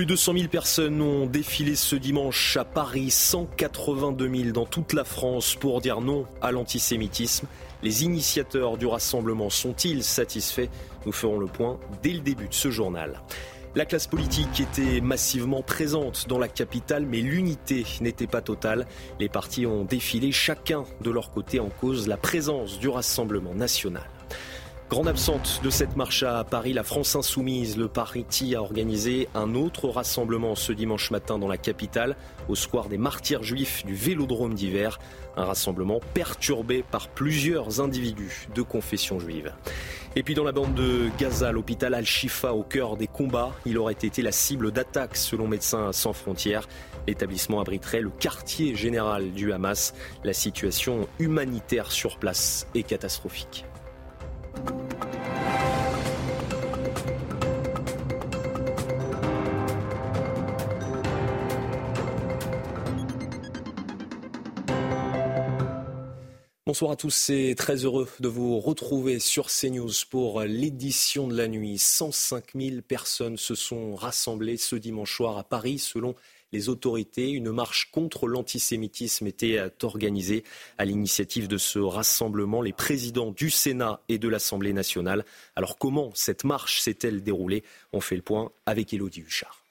Plus de 100 000 personnes ont défilé ce dimanche à Paris, 182 000 dans toute la France pour dire non à l'antisémitisme. Les initiateurs du rassemblement sont-ils satisfaits? Nous ferons le point dès le début de ce journal. La classe politique était massivement présente dans la capitale, mais l'unité n'était pas totale. Les partis ont défilé chacun de leur côté en cause la présence du Rassemblement national. Grande absente de cette marche à Paris, la France insoumise, le parti a organisé un autre rassemblement ce dimanche matin dans la capitale, au square des martyrs juifs du Vélodrome d'hiver. Un rassemblement perturbé par plusieurs individus de confession juive. Et puis dans la bande de Gaza, l'hôpital Al-Shifa au cœur des combats, il aurait été la cible d'attaques selon Médecins sans frontières. L'établissement abriterait le quartier général du Hamas. La situation humanitaire sur place est catastrophique. Bonsoir à tous et très heureux de vous retrouver sur CNews pour l'édition de la nuit. 105 000 personnes se sont rassemblées ce dimanche soir à Paris selon les autorités. Une marche contre l'antisémitisme était organisée à l'initiative de ce rassemblement, les présidents du Sénat et de l'Assemblée nationale. Alors comment cette marche s'est-elle déroulée? On fait le point avec Élodie Huchard.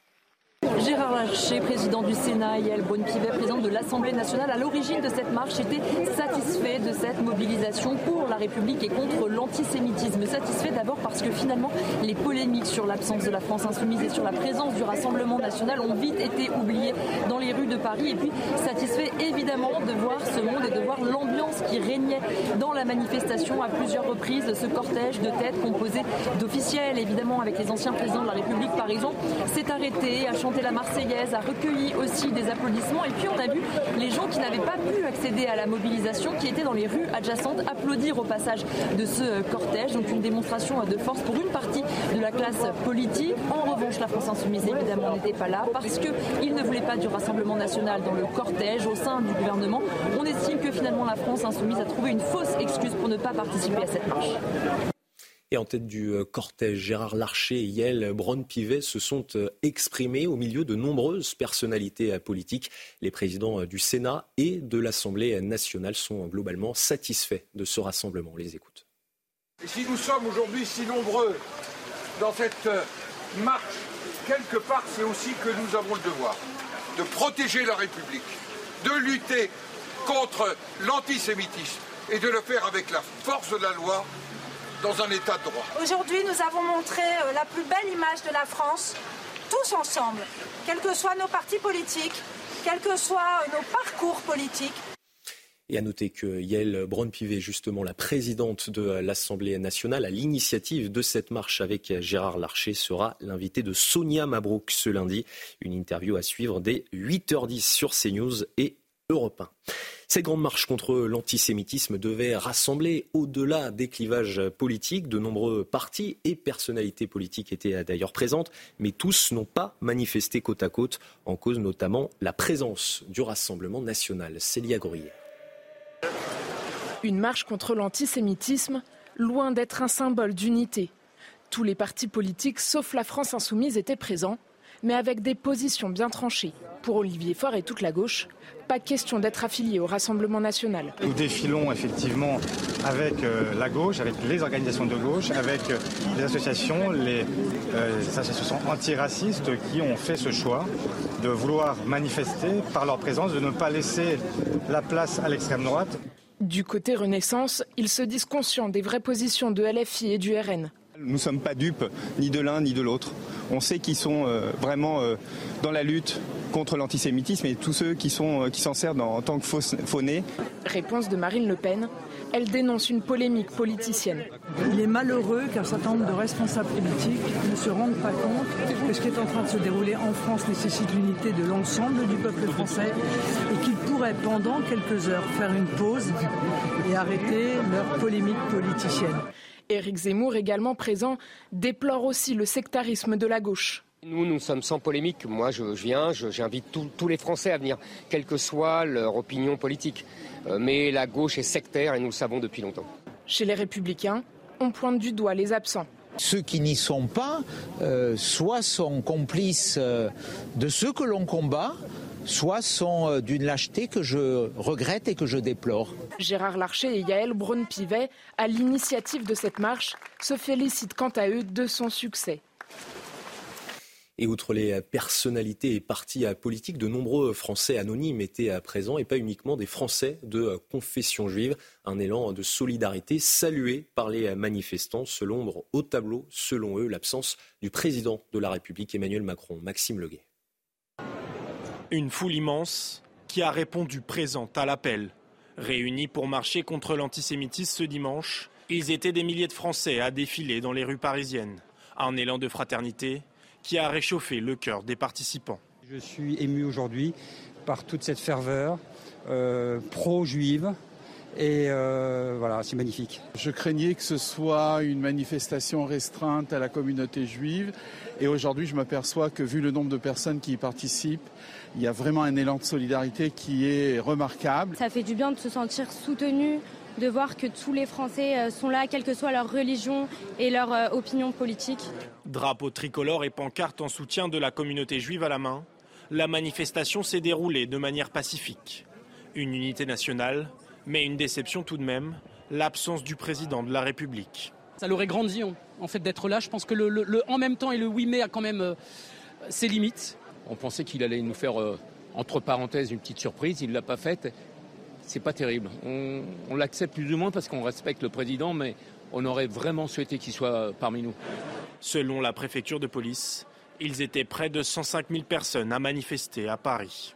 Gérard Larcher, président du Sénat, Yael Bonne-Pivet, président de l'Assemblée nationale, à l'origine de cette marche, était satisfait de cette mobilisation pour la République et contre l'antisémitisme. Satisfait d'abord parce que finalement, les polémiques sur l'absence de la France insoumise et sur la présence du Rassemblement national ont vite été oubliées dans les rues de Paris. Et puis, satisfait évidemment de voir ce monde et de voir l'ambiance qui régnait dans la manifestation à plusieurs reprises, ce cortège de têtes composé d'officiels, évidemment avec les anciens présidents de la République par exemple, s'est arrêté à la Marseillaise, a recueilli aussi des applaudissements. Et puis on a vu les gens qui n'avaient pas pu accéder à la mobilisation, qui étaient dans les rues adjacentes, applaudir au passage de ce cortège. Donc une démonstration de force pour une partie de la classe politique. En revanche, la France insoumise évidemment n'était pas là parce qu'il ne voulait pas du Rassemblement national dans le cortège au sein du gouvernement. On estime que finalement la France insoumise a trouvé une fausse excuse pour ne pas participer à cette marche. Et en tête du euh, cortège, Gérard Larcher et Yael Braun-Pivet se sont euh, exprimés au milieu de nombreuses personnalités euh, politiques. Les présidents du Sénat et de l'Assemblée nationale sont globalement satisfaits de ce rassemblement. On les écoute. Et si nous sommes aujourd'hui si nombreux dans cette marche, quelque part, c'est aussi que nous avons le devoir de protéger la République, de lutter contre l'antisémitisme et de le faire avec la force de la loi dans un état de droit. Aujourd'hui, nous avons montré euh, la plus belle image de la France, tous ensemble, quels que soient nos partis politiques, quels que soient euh, nos parcours politiques. Et à noter que Yael Braun-Pivet, justement la présidente de l'Assemblée nationale, à l'initiative de cette marche avec Gérard Larcher, sera l'invité de Sonia Mabrouk ce lundi. Une interview à suivre dès 8h10 sur CNews et Europe 1. Cette grande marche contre l'antisémitisme devait rassembler au-delà des clivages politiques. De nombreux partis et personnalités politiques étaient d'ailleurs présentes, mais tous n'ont pas manifesté côte à côte, en cause notamment la présence du Rassemblement national. Célia Gruyère. Une marche contre l'antisémitisme, loin d'être un symbole d'unité. Tous les partis politiques, sauf la France insoumise, étaient présents, mais avec des positions bien tranchées. Pour Olivier Faure et toute la gauche, pas question d'être affilié au Rassemblement national. Nous défilons effectivement avec euh, la gauche, avec les organisations de gauche, avec euh, les associations, les, euh, associations antiracistes qui ont fait ce choix de vouloir manifester par leur présence, de ne pas laisser la place à l'extrême droite. Du côté Renaissance, ils se disent conscients des vraies positions de LFI et du RN. Nous ne sommes pas dupes ni de l'un ni de l'autre. on sait qu'ils sont vraiment dans la lutte contre l'antisémitisme et tous ceux qui s'en qui servent en tant que faux-nés. Réponse de Marine Le Pen. Elle dénonce une polémique politicienne. Il est malheureux qu'un certain nombre de responsables politiques ne se rendent pas compte que ce qui est en train de se dérouler en France nécessite l'unité de l'ensemble du peuple français et qu'ils pourraient pendant quelques heures faire une pause et arrêter leur polémique politicienne. Éric Zemmour, également présent, déplore aussi le sectarisme de la gauche. Nous, nous sommes sans polémique. Moi, je, viens, j'invite tous les Français à venir, quelle que soit leur opinion politique. Euh, mais la gauche est sectaire et nous le savons depuis longtemps. Chez les Républicains, on pointe du doigt les absents. Ceux qui n'y sont pas, euh, soit sont complices euh, de ceux que l'on combat, soit sont d'une lâcheté que je regrette et que je déplore. Gérard Larcher et Yaël Braun-Pivet, à l'initiative de cette marche, se félicitent quant à eux de son succès. Et outre les personnalités et partis politiques, de nombreux Français anonymes étaient présents et pas uniquement des Français de confession juive. Un élan de solidarité salué par les manifestants, selon l'ombre au tableau, selon eux, l'absence du président de la République Emmanuel Macron, Maxime Leguet. Une foule immense qui a répondu présente à l'appel. Réunis pour marcher contre l'antisémitisme ce dimanche, ils étaient des milliers de Français à défiler dans les rues parisiennes. Un élan de fraternité qui a réchauffé le cœur des participants. Je suis ému aujourd'hui par toute cette ferveur euh, pro-juive. Et euh, voilà, c'est magnifique. Je craignais que ce soit une manifestation restreinte à la communauté juive. Et aujourd'hui, je m'aperçois que vu le nombre de personnes qui y participent, il y a vraiment un élan de solidarité qui est remarquable. Ça fait du bien de se sentir soutenu, de voir que tous les Français euh, sont là, quelle que soit leur religion et leur euh, opinion politique. Drapeau tricolore et pancarte en soutien de la communauté juive à la main, la manifestation s'est déroulée de manière pacifique. Une unité nationale, mais une déception tout de même, l'absence du président de la République. Ça l'aurait grandi en fait d'être là. Je pense que le, en même temps et le 8 mai a quand même euh, ses limites. On pensait qu'il allait nous faire, entre parenthèses, une petite surprise. Il ne l'a pas faite c'est pas terrible. On, l'accepte plus ou moins parce qu'on respecte le président, mais on aurait vraiment souhaité qu'il soit parmi nous. Selon la préfecture de police, ils étaient près de 105 000 personnes à manifester à Paris.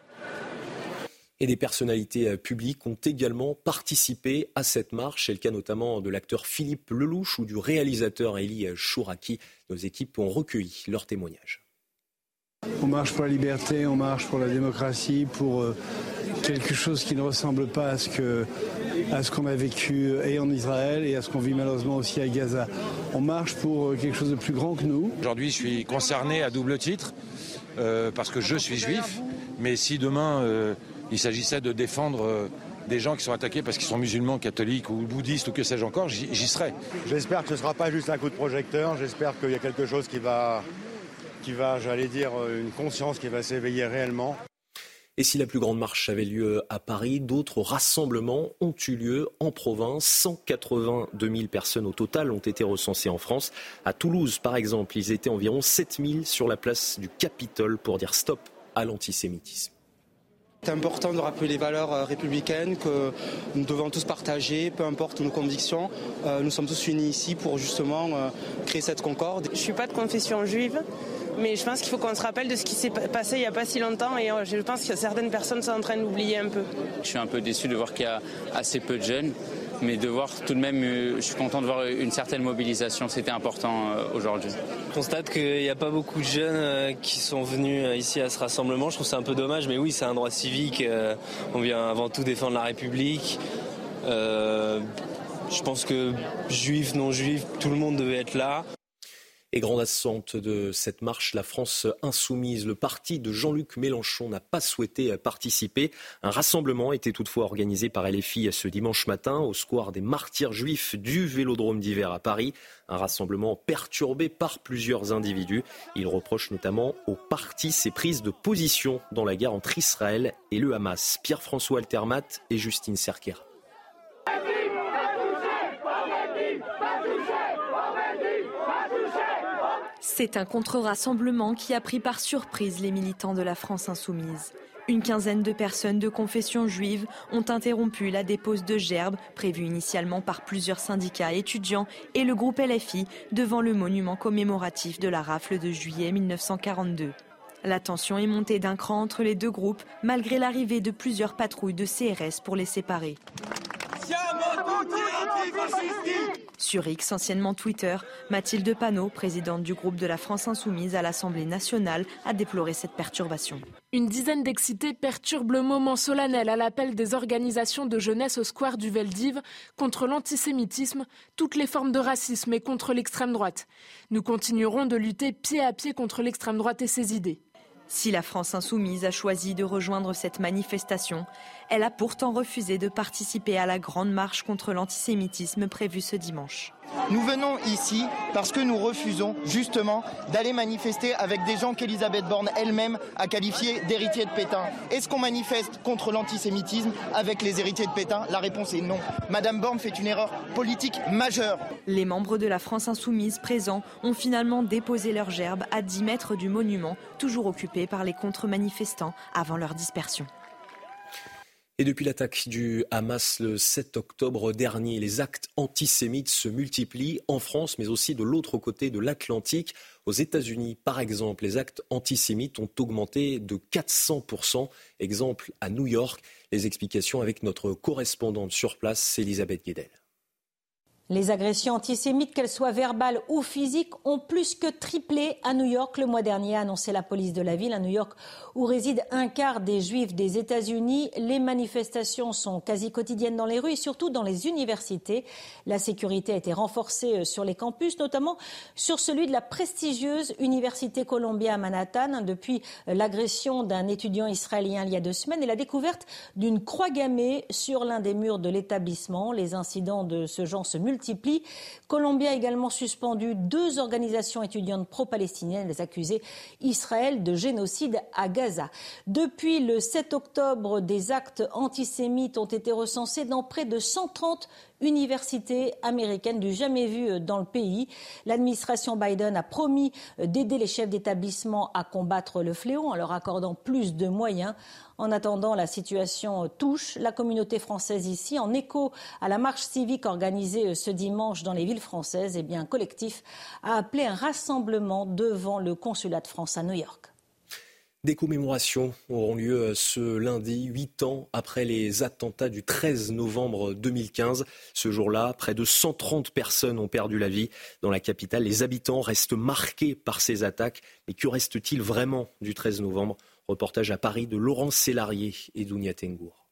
Et des personnalités euh, publiques ont également participé à cette marche. C'est le cas notamment de l'acteur Philippe Lelouch ou du réalisateur Elie Chouraki. Nos équipes ont recueilli leurs témoignages. On marche pour la liberté, on marche pour la démocratie, pour euh, quelque chose qui ne ressemble pas à ce que à ce qu'on a vécu et en Israël et à ce qu'on vit malheureusement aussi à Gaza. On marche pour euh, quelque chose de plus grand que nous. Aujourd'hui, je suis concerné à double titre euh, parce que je suis juif, mais si demain euh, il s'agissait de défendre des gens qui sont attaqués parce qu'ils sont musulmans, catholiques ou bouddhistes ou que sais-je encore, j'y serai. J'espère que ce ne sera pas juste un coup de projecteur, j'espère qu'il y a quelque chose qui va, qui va j'allais dire, une conscience qui va s'éveiller réellement. Et si la plus grande marche avait lieu à Paris, d'autres rassemblements ont eu lieu en province. 182 000 personnes au total ont été recensées en France. À Toulouse, par exemple, ils étaient environ 7 000 sur la place du Capitole pour dire stop à l'antisémitisme. C'est important de rappeler les valeurs euh, républicaines que nous devons tous partager, peu importe nos convictions. Euh, nous sommes tous unis ici pour justement euh, créer cette concorde. Je ne suis pas de confession juive, mais je pense qu'il faut qu'on se rappelle de ce qui s'est passé il n'y a pas si longtemps et je pense que certaines personnes sont en train de l'oublier un peu. Je suis un peu déçu de voir qu'il y a assez peu de jeunes, mais de voir tout de même, euh, je suis content de voir une certaine mobilisation, c'était important euh, aujourd'hui. Je constate qu'il n'y a pas beaucoup de jeunes qui sont venus ici à ce rassemblement, je trouve ça un peu dommage, mais oui, c'est un droit civique, on vient avant tout défendre la République. je pense que juifs, non juifs, tout le monde devait être là. Et grande assente de cette marche, la France insoumise, le parti de Jean-Luc Mélenchon n'a pas souhaité participer. Un rassemblement était toutefois organisé par LFI ce dimanche matin au square des martyrs juifs du Vélodrome d'hiver à Paris. Un rassemblement perturbé par plusieurs individus. Il reproche notamment au parti ses prises de position dans la guerre entre Israël et le Hamas. Pierre-François Altermat et Justine Cerquera. C'est un contre-rassemblement qui a pris par surprise les militants de la France insoumise. Une quinzaine de personnes de confession juive ont interrompu la dépose de gerbes prévue initialement par plusieurs syndicats étudiants et le groupe LFI devant le monument commémoratif de la rafle de juillet 1942. La tension est montée d'un cran entre les deux groupes malgré l'arrivée de plusieurs patrouilles de CRS pour les séparer. Sur X, anciennement Twitter, Mathilde Panot, présidente du groupe de la France Insoumise à l'Assemblée nationale, a déploré cette perturbation. Une dizaine d'excités perturbe le moment solennel à l'appel des organisations de jeunesse au square du Veldiv contre l'antisémitisme, toutes les formes de racisme et contre l'extrême droite. Nous continuerons de lutter pied à pied contre l'extrême droite et ses idées. Si la France insoumise a choisi de rejoindre cette manifestation, elle a pourtant refusé de participer à la grande marche contre l'antisémitisme prévue ce dimanche. Nous venons ici parce que nous refusons justement d'aller manifester avec des gens qu'Elisabeth Borne elle-même a qualifiés d'héritiers de Pétain. Est-ce qu'on manifeste contre l'antisémitisme avec les héritiers de Pétain? La réponse est non. Madame Borne fait une erreur politique majeure. Les membres de la France insoumise présents ont finalement déposé leur gerbe à 10 mètres du monument, toujours occupé par les contre-manifestants avant leur dispersion. Et depuis l'attaque du Hamas le 7 octobre dernier, les actes antisémites se multiplient en France, mais aussi de l'autre côté de l'Atlantique. Aux États-Unis, par exemple, les actes antisémites ont augmenté de 400%. Exemple à New York. Les explications avec notre correspondante sur place, Elisabeth Guedel. Les agressions antisémites, qu'elles soient verbales ou physiques, ont plus que triplé à New York le mois dernier, a annoncé la police de la ville. À New York, où réside un quart des juifs des États-Unis, les manifestations sont quasi quotidiennes dans les rues et surtout dans les universités. La sécurité a été renforcée euh, sur les campus, notamment sur celui de la prestigieuse Université Columbia à Manhattan, depuis euh, l'agression d'un étudiant israélien il y a deux semaines et la découverte d'une croix gammée sur l'un des murs de l'établissement. Les incidents de ce genre se multiplient multiplient. Colombie a également suspendu deux organisations étudiantes pro-palestiniennes. Accusaient Israël de génocide à Gaza. Depuis le 7 octobre, des actes antisémites ont été recensés dans près de 130 université américaine du jamais vu dans le pays. L'administration Biden a promis d'aider les chefs d'établissement à combattre le fléau en leur accordant plus de moyens. En attendant, la situation touche la communauté française ici. En écho à la marche civique organisée ce dimanche dans les villes françaises, eh bien, un collectif a appelé un rassemblement devant le consulat de France à New York. Des commémorations auront lieu ce lundi, huit ans après les attentats du 13 novembre 2015. Ce jour-là, près de 130 personnes ont perdu la vie dans la capitale. Les habitants restent marqués par ces attaques. Mais que reste-t-il vraiment du 13 novembre? Reportage à Paris de Laurence Sélarié et Dounia Tengour.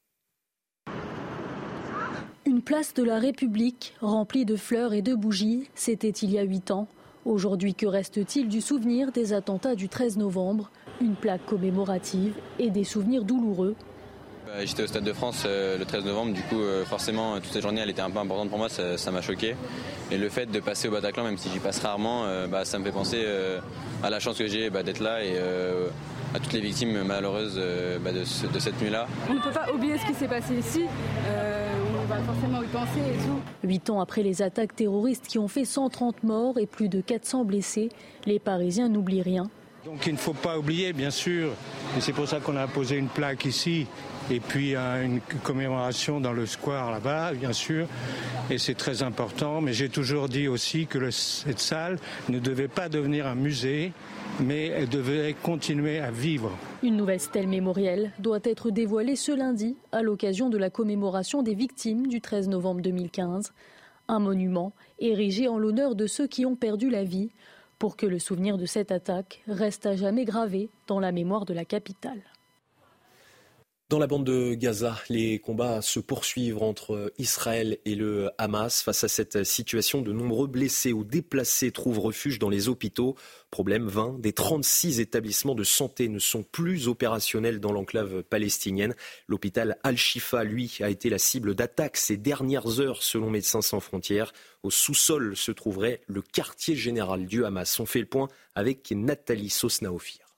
Une place de la République remplie de fleurs et de bougies, c'était il y a huit ans. Aujourd'hui, que reste-t-il du souvenir des attentats du 13 novembre? Une plaque commémorative et des souvenirs douloureux. Bah, j'étais au Stade de France euh, le 13 novembre, du coup euh, forcément toute cette journée elle était un peu importante pour moi, ça m'a choqué. Et le fait de passer au Bataclan, même si j'y passe rarement, euh, bah, ça me fait penser à la chance que j'ai bah, d'être là et à toutes les victimes malheureuses de, cette nuit-là. On ne peut pas oublier ce qui s'est passé ici forcément y penser et tout. Huit ans après les attaques terroristes qui ont fait 130 morts et plus de 400 blessés, les Parisiens n'oublient rien. Donc il ne faut pas oublier, bien sûr, et c'est pour ça qu'on a posé une plaque ici, et puis une commémoration dans le square là-bas, bien sûr, et c'est très important. Mais j'ai toujours dit aussi que cette salle ne devait pas devenir un musée, mais elle devait continuer à vivre. Une nouvelle stèle mémorielle doit être dévoilée ce lundi à l'occasion de la commémoration des victimes du 13 novembre 2015. Un monument érigé en l'honneur de ceux qui ont perdu la vie pour que le souvenir de cette attaque reste à jamais gravé dans la mémoire de la capitale. Dans la bande de Gaza, les combats se poursuivent entre Israël et le Hamas. Face à cette situation, de nombreux blessés ou déplacés trouvent refuge dans les hôpitaux. Problème 20, des 36 établissements de santé ne sont plus opérationnels dans l'enclave palestinienne. L'hôpital Al-Shifa, lui, a été la cible d'attaques ces dernières heures selon Médecins sans frontières. Au sous-sol se trouverait le quartier général du Hamas. On fait le point avec Nathalie Sosnaofir.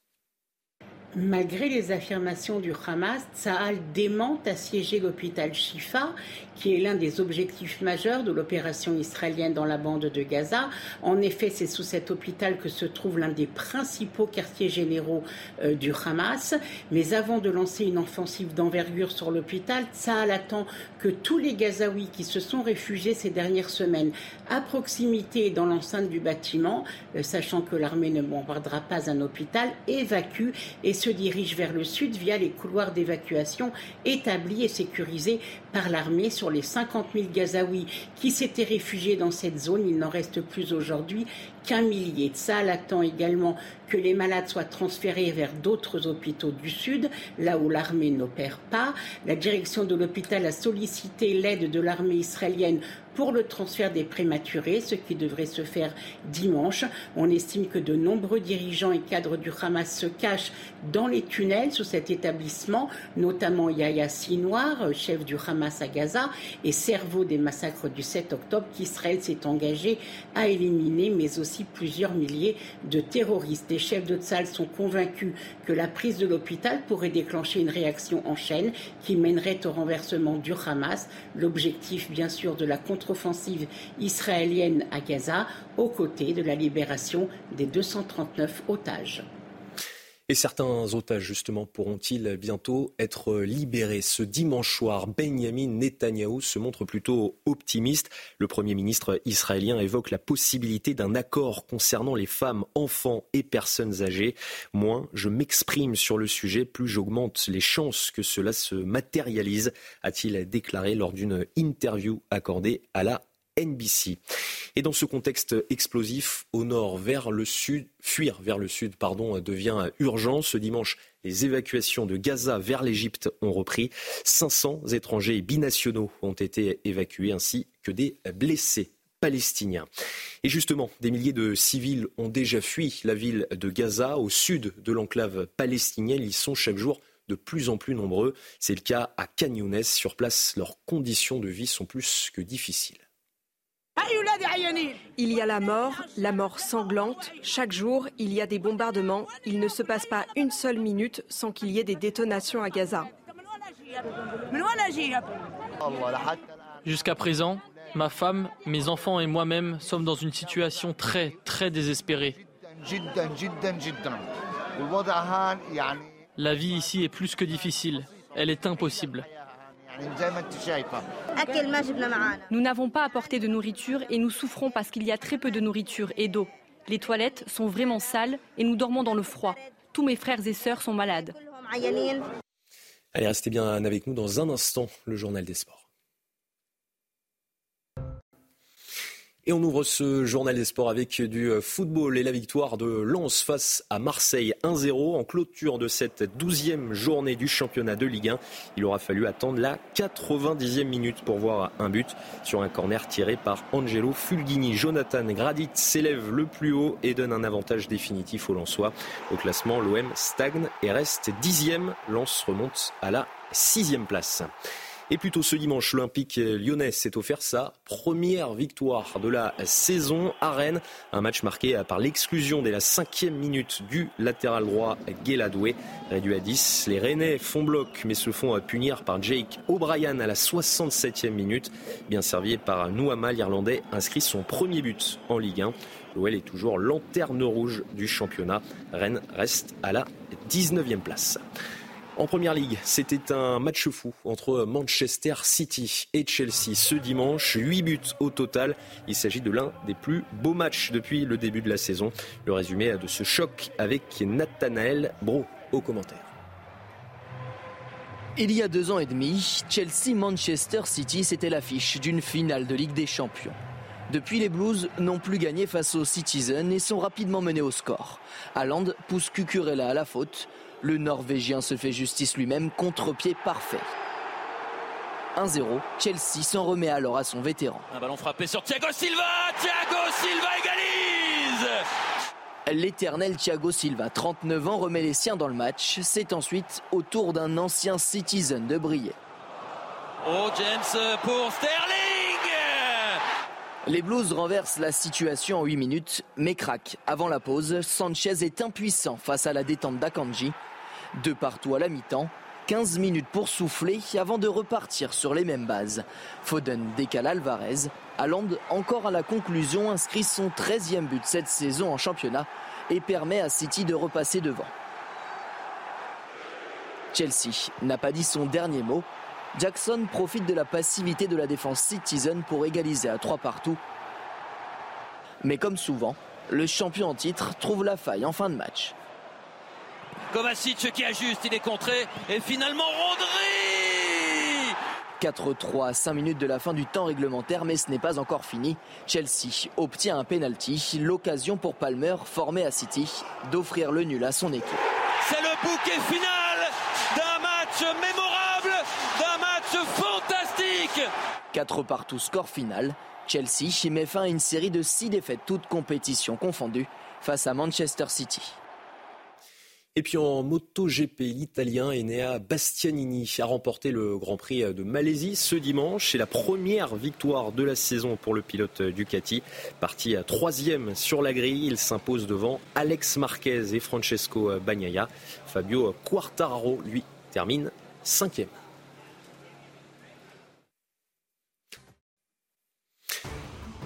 Malgré les affirmations du Hamas, Tsahal démente assiéger l'hôpital Shifa, qui est l'un des objectifs majeurs de l'opération israélienne dans la bande de Gaza. En effet, c'est sous cet hôpital que se trouve l'un des principaux quartiers généraux euh, du Hamas. Mais avant de lancer une offensive d'envergure sur l'hôpital, Tsahal attend que tous les Gazaouis qui se sont réfugiés ces dernières semaines à proximité dans l'enceinte du bâtiment, euh, sachant que l'armée ne bombardera pas un hôpital, évacuent et se dirigent vers le sud via les couloirs d'évacuation établis et sécurisés par l'armée sur les 50 000 Gazaouis qui s'étaient réfugiés dans cette zone. Il n'en reste plus aujourd'hui qu'un millier. Ça attend également que les malades soient transférés vers d'autres hôpitaux du Sud, là où l'armée n'opère pas. La direction de l'hôpital a sollicité l'aide de l'armée israélienne pour le transfert des prématurés, ce qui devrait se faire dimanche. On estime que de nombreux dirigeants et cadres du Hamas se cachent dans les tunnels sous cet établissement, notamment Yahya Sinoir, chef du Hamas à Gaza, et cerveau des massacres du 7 octobre qu'Israël s'est engagé à éliminer, mais aussi plusieurs milliers de terroristes chefs de Tzal sont convaincus que la prise de l'hôpital pourrait déclencher une réaction en chaîne qui mènerait au renversement du Hamas. L'objectif, bien sûr, de la contre-offensive israélienne à Gaza, aux côtés de la libération des 239 otages. Et certains otages, justement, pourront-ils bientôt être libérés Ce dimanche soir, Benjamin Netanyahou se montre plutôt optimiste. Le Premier ministre israélien évoque la possibilité d'un accord concernant les femmes, enfants et personnes âgées. Moins je m'exprime sur le sujet, plus j'augmente les chances que cela se matérialise, a-t-il déclaré lors d'une interview accordée à la NBC. Et dans ce contexte explosif, au nord vers le sud, fuir vers le sud pardon, devient urgent. Ce dimanche, les évacuations de Gaza vers l'Égypte ont repris. 500 étrangers binationaux ont été évacués ainsi que des blessés palestiniens. Et justement, des milliers de civils ont déjà fui la ville de Gaza au sud de l'enclave palestinienne. Ils sont chaque jour de plus en plus nombreux. C'est le cas à Canyones. Sur place, leurs conditions de vie sont plus que difficiles. Il y a la mort, la mort sanglante. Chaque jour, il y a des bombardements. Il ne se passe pas une seule minute sans qu'il y ait des détonations à Gaza. Jusqu'à présent, ma femme, mes enfants et moi-même sommes dans une situation très, très désespérée. La vie ici est plus que difficile. Elle est impossible. Nous n'avons pas apporté de nourriture et nous souffrons parce qu'il y a très peu de nourriture et d'eau. Les toilettes sont vraiment sales et nous dormons dans le froid. Tous mes frères et sœurs sont malades. Allez, restez bien avec nous dans un instant, le journal des sports. Et on ouvre ce journal des sports avec du football et la victoire de Lens face à Marseille 1-0 en clôture de cette douzième journée du championnat de Ligue 1. Il aura fallu attendre la 90e minute pour voir un but sur un corner tiré par Angelo Fulgini. Jonathan Gradit s'élève le plus haut et donne un avantage définitif aux Lensois. Au classement, l'OM stagne et reste dixième. Lens remonte à la sixième place. Et plutôt ce dimanche, l'Olympique lyonnais s'est offert sa première victoire de la saison à Rennes. Un match marqué par l'exclusion dès la cinquième minute du latéral droit Guéladoué. Réduit à 10, les Rennais font bloc mais se font punir par Jake O'Brien à la 67e minute. Bien servi par Nouama, l'Irlandais inscrit son premier but en Ligue 1. L'OL est toujours lanterne rouge du championnat. Rennes reste à la 19e place. En première ligue, c'était un match fou entre Manchester City et Chelsea ce dimanche. 8 buts au total. Il s'agit de l'un des plus beaux matchs depuis le début de la saison. Le résumé de ce choc avec Nathanaël Bro au commentaire. Il y a deux ans et demi, Chelsea-Manchester City, c'était l'affiche d'une finale de Ligue des Champions. Depuis, les Blues n'ont plus gagné face aux Citizens et sont rapidement menés au score. Haaland pousse Cucurella à la faute. Le Norvégien se fait justice lui-même, contre-pied parfait. 1-0, Chelsea s'en remet alors à son vétéran. Un ballon frappé sur Thiago Silva Thiago Silva égalise L'éternel Thiago Silva, 39 ans, remet les siens dans le match. C'est ensuite au tour d'un ancien citizen de briller. Oh James pour Sterling Les Blues renversent la situation en 8 minutes, mais craquent. Avant la pause, Sanchez est impuissant face à la détente d'Akanji. Deux partout à la mi-temps, 15 minutes pour souffler avant de repartir sur les mêmes bases. Foden décale Alvarez. Haaland, encore à la conclusion, inscrit son 13e but cette saison en championnat et permet à City de repasser devant. Chelsea n'a pas dit son dernier mot. Jackson profite de la passivité de la défense Citizen pour égaliser à trois partout. Mais comme souvent, le champion en titre trouve la faille en fin de match. Kovacic qui ajuste, il est contré et finalement Rodri 4-3 à 5 minutes de la fin du temps réglementaire, mais ce n'est pas encore fini. Chelsea obtient un penalty, l'occasion pour Palmer, formé à City, d'offrir le nul à son équipe. C'est le bouquet final d'un match mémorable, d'un match fantastique 4 partout score final. Chelsea met fin à une série de 6 défaites, toutes compétitions confondues, face à Manchester City. Et puis en MotoGP, l'Italien Enea Bastianini a remporté le Grand Prix de Malaisie ce dimanche. C'est la première victoire de la saison pour le pilote Ducati. Parti à troisième sur la grille, il s'impose devant Alex Marquez et Francesco Bagnaia. Fabio Quartararo, lui, termine cinquième.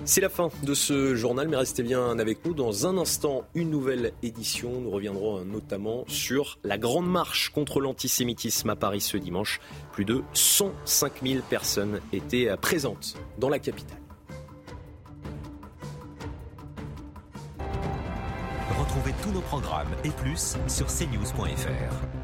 C'est la fin de ce journal, mais restez bien avec nous. Dans un instant, une nouvelle édition. Nous reviendrons notamment sur la grande marche contre l'antisémitisme à Paris ce dimanche. Plus de 105 000 personnes étaient présentes dans la capitale. Retrouvez tous nos programmes et plus sur cnews.fr.